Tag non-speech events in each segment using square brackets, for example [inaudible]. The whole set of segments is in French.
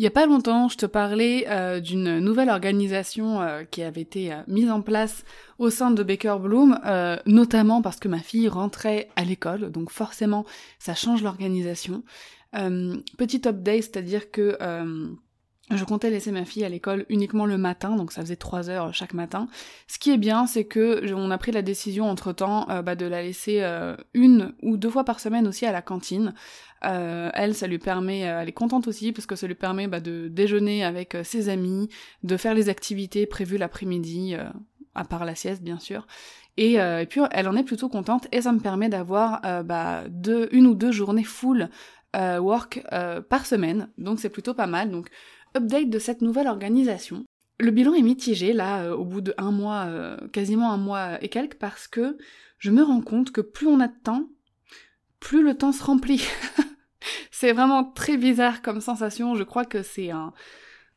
Il y a pas longtemps, je te parlais euh, d'une nouvelle organisation euh, qui avait été euh, mise en place au sein de Baker Bloom, notamment parce que ma fille rentrait à l'école, donc forcément ça change l'organisation. petit update, c'est-à-dire que je comptais laisser ma fille à l'école uniquement le matin, donc ça faisait trois heures chaque matin. Ce qui est bien, c'est que on a pris la décision entre temps bah, de la laisser une ou deux fois par semaine aussi à la cantine. Euh, elle, ça lui permet, euh, elle est contente aussi parce que ça lui permet bah, de déjeuner avec euh, ses amis, de faire les activités prévues l'après-midi, à part la sieste bien sûr. Et, puis elle en est plutôt contente et ça me permet d'avoir bah, une ou deux journées full work par semaine. Donc c'est plutôt pas mal. Donc update de cette nouvelle organisation. Le bilan est mitigé là au bout de un mois, quasiment un mois et quelques, parce que je me rends compte que plus on a de temps, plus le temps se remplit. [laughs] c'est vraiment très bizarre comme sensation. Je crois que c'est un,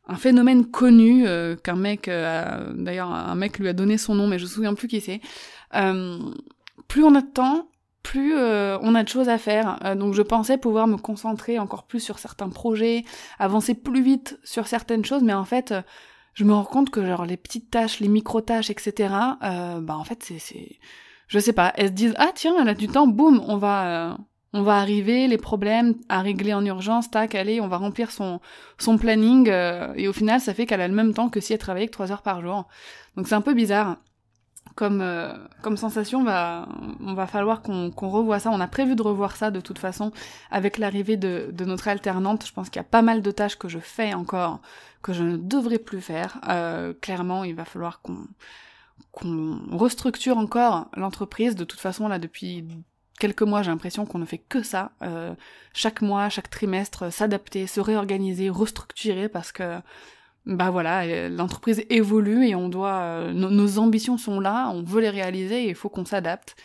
un phénomène connu euh, qu'un mec, euh, d'ailleurs un mec lui a donné son nom, mais je me souviens plus qui c'est. Euh, plus on a de temps, plus on a de choses à faire. donc je pensais pouvoir me concentrer encore plus sur certains projets, avancer plus vite sur certaines choses, mais en fait, je me rends compte que genre les petites tâches, les micro tâches, etc. bah en fait c'est, je sais pas. Elles se disent ah tiens elle a du temps, boum, on va on va arriver, les problèmes à régler en urgence, tac, allez, on va remplir son, son planning, euh, et au final, ça fait qu'elle a le même temps que si elle travaillait que 3 heures par jour. Donc c'est un peu bizarre. Comme, euh, comme sensation, va, on va falloir qu'on qu'on revoie ça. On a prévu de revoir ça de toute façon avec l'arrivée de, de notre alternante. Je pense qu'il y a pas mal de tâches que je fais encore, que je ne devrais plus faire. Euh, clairement, il va falloir qu'on qu'on restructure encore l'entreprise. De toute façon, là, depuis quelques mois, j'ai l'impression qu'on ne fait que ça. Euh, chaque mois, chaque trimestre, s'adapter, se réorganiser, restructurer parce que bah voilà, euh, l'entreprise évolue et on doit euh, nos ambitions sont là, on veut les réaliser et il faut qu'on s'adapte.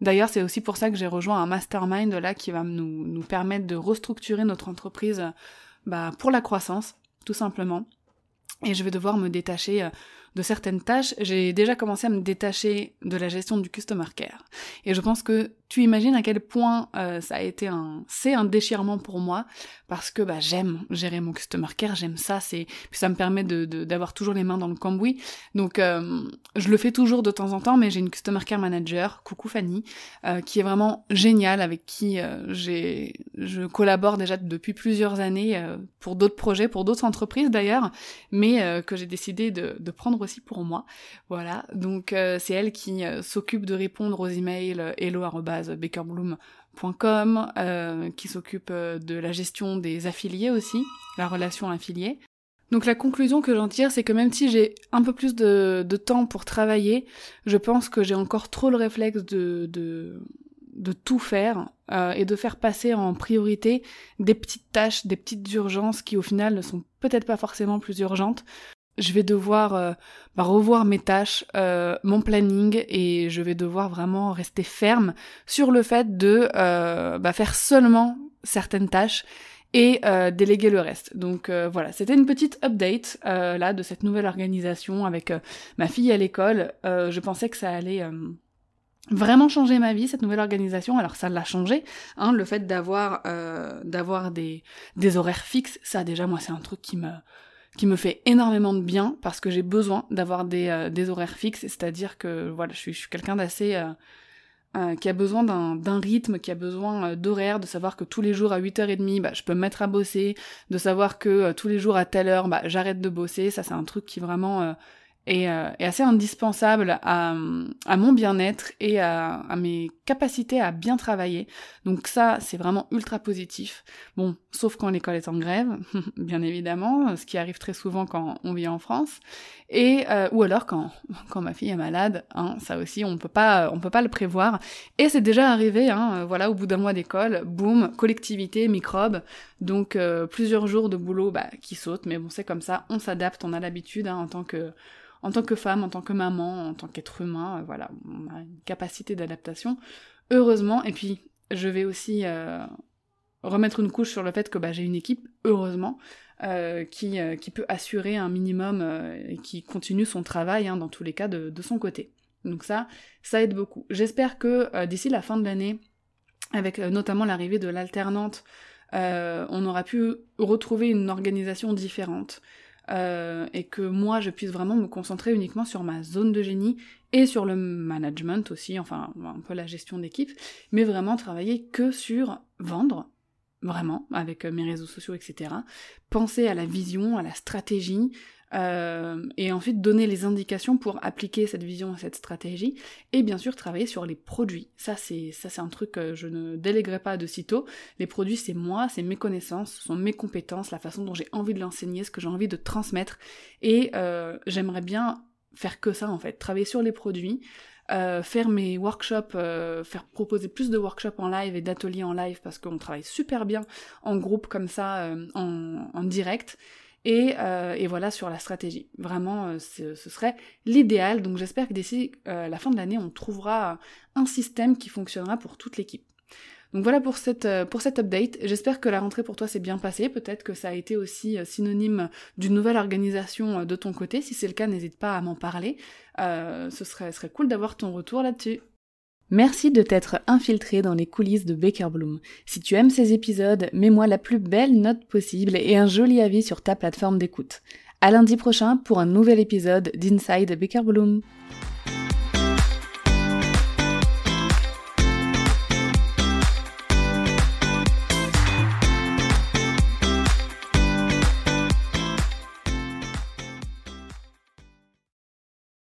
D'ailleurs, c'est aussi pour ça que j'ai rejoint un mastermind là qui va nous, nous permettre de restructurer notre entreprise bah, pour la croissance, tout simplement. Et je vais devoir me détacher de certaines tâches, j'ai déjà commencé à me détacher de la gestion du customer care. Et je pense que tu imagines à quel point euh, ça a été un, c'est un déchirement pour moi parce que bah j'aime gérer mon customer care, j'aime ça, c'est puis ça me permet de d'avoir toujours les mains dans le cambouis. Donc euh, je le fais toujours de temps en temps, mais j'ai une customer care manager, coucou Fanny, euh, qui est vraiment géniale avec qui j'ai je collabore déjà depuis plusieurs années pour d'autres projets, pour d'autres entreprises d'ailleurs, mais que j'ai décidé de, de prendre aussi pour moi. Voilà, donc c'est elle qui s'occupe de répondre aux emails euh, qui s'occupe euh, de la gestion des affiliés aussi, la relation affiliée. Donc la conclusion que j'en tire, c'est que même si j'ai un peu plus de, temps pour travailler, je pense que j'ai encore trop le réflexe de, de, tout faire euh, et de faire passer en priorité des petites tâches, des petites urgences qui au final ne sont peut-être pas forcément plus urgentes je vais devoir euh, bah, revoir mes tâches, euh, mon planning et je vais devoir vraiment rester ferme sur le fait de euh, bah, faire seulement certaines tâches et déléguer le reste. Donc voilà, c'était une petite update là de cette nouvelle organisation avec ma fille à l'école. je pensais que ça allait vraiment changer ma vie cette nouvelle organisation alors ça l'a changé hein, le fait d'avoir d'avoir des des horaires fixes ça déjà moi c'est un truc qui me qui me fait énormément de bien parce que j'ai besoin d'avoir des, euh, horaires fixes, c'est-à-dire que voilà, je suis, je suis quelqu'un d'assez euh, euh, qui a besoin d'un rythme, qui a besoin d'horaires, de savoir que tous les jours à 8h30, bah, je peux me mettre à bosser, de savoir que tous les jours à telle heure, bah, j'arrête de bosser, ça c'est un truc qui vraiment est, euh, est assez indispensable à, à mon bien-être et à, à, mes capacités à bien travailler. Donc ça, c'est vraiment ultra positif. Bon, sauf quand l'école est en grève, [laughs] bien évidemment, ce qui arrive très souvent quand on vit en France, et euh, ou alors quand [laughs] quand ma fille est malade, hein, ça aussi on peut pas on peut pas le prévoir. Et c'est déjà arrivé, hein, voilà, au bout d'un mois d'école, boum, collectivité, microbe, donc euh, plusieurs jours de boulot bah, qui sautent, mais bon c'est comme ça, on s'adapte, on a l'habitude hein, en tant que en tant que femme, en tant que maman, en tant qu'être humain, voilà, on a une capacité d'adaptation, heureusement. Et puis je vais aussi remettre une couche sur le fait que bah, j'ai une équipe, heureusement, euh, qui, euh, peut assurer un minimum euh, et qui continue son travail hein, dans tous les cas de, son côté. Donc ça, ça aide beaucoup. J'espère que d'ici la fin de l'année, avec notamment l'arrivée de l'alternante, on aura pu retrouver une organisation différente. Et que moi je puisse vraiment me concentrer uniquement sur ma zone de génie et sur le management aussi, enfin un peu la gestion d'équipe, mais vraiment travailler que sur vendre, vraiment, avec euh, mes réseaux sociaux, etc. Penser à la vision, à la stratégie, euh, et ensuite donner les indications pour appliquer cette vision et cette stratégie, et bien sûr travailler sur les produits. Ça c'est ça c'est un truc que je ne déléguerai pas de sitôt. Les produits c'est moi, c'est mes connaissances, ce sont mes compétences, la façon dont j'ai envie de l'enseigner, ce que j'ai envie de transmettre, et euh, j'aimerais bien faire que ça en fait, travailler sur les produits, euh, faire mes workshops, euh, faire proposer plus de workshops en live et d'ateliers en live parce qu'on travaille super bien en groupe comme ça, euh, en, en, direct. Et, et, voilà sur la stratégie. Vraiment, ce serait l'idéal. Donc j'espère que d'ici la fin de l'année, on trouvera un système qui fonctionnera pour toute l'équipe. Donc voilà pour cette, euh, pour cette update. J'espère que la rentrée pour toi s'est bien passée. Peut-être que ça a été aussi euh, synonyme d'une nouvelle organisation euh, de ton côté. Si c'est le cas, n'hésite pas à m'en parler. ce serait, cool d'avoir ton retour là-dessus. Merci de t'être infiltré dans les coulisses de Baker Bloom. Si tu aimes ces épisodes, mets-moi la plus belle note possible et un joli avis sur ta plateforme d'écoute. À lundi prochain pour un nouvel épisode d'Inside Baker Bloom.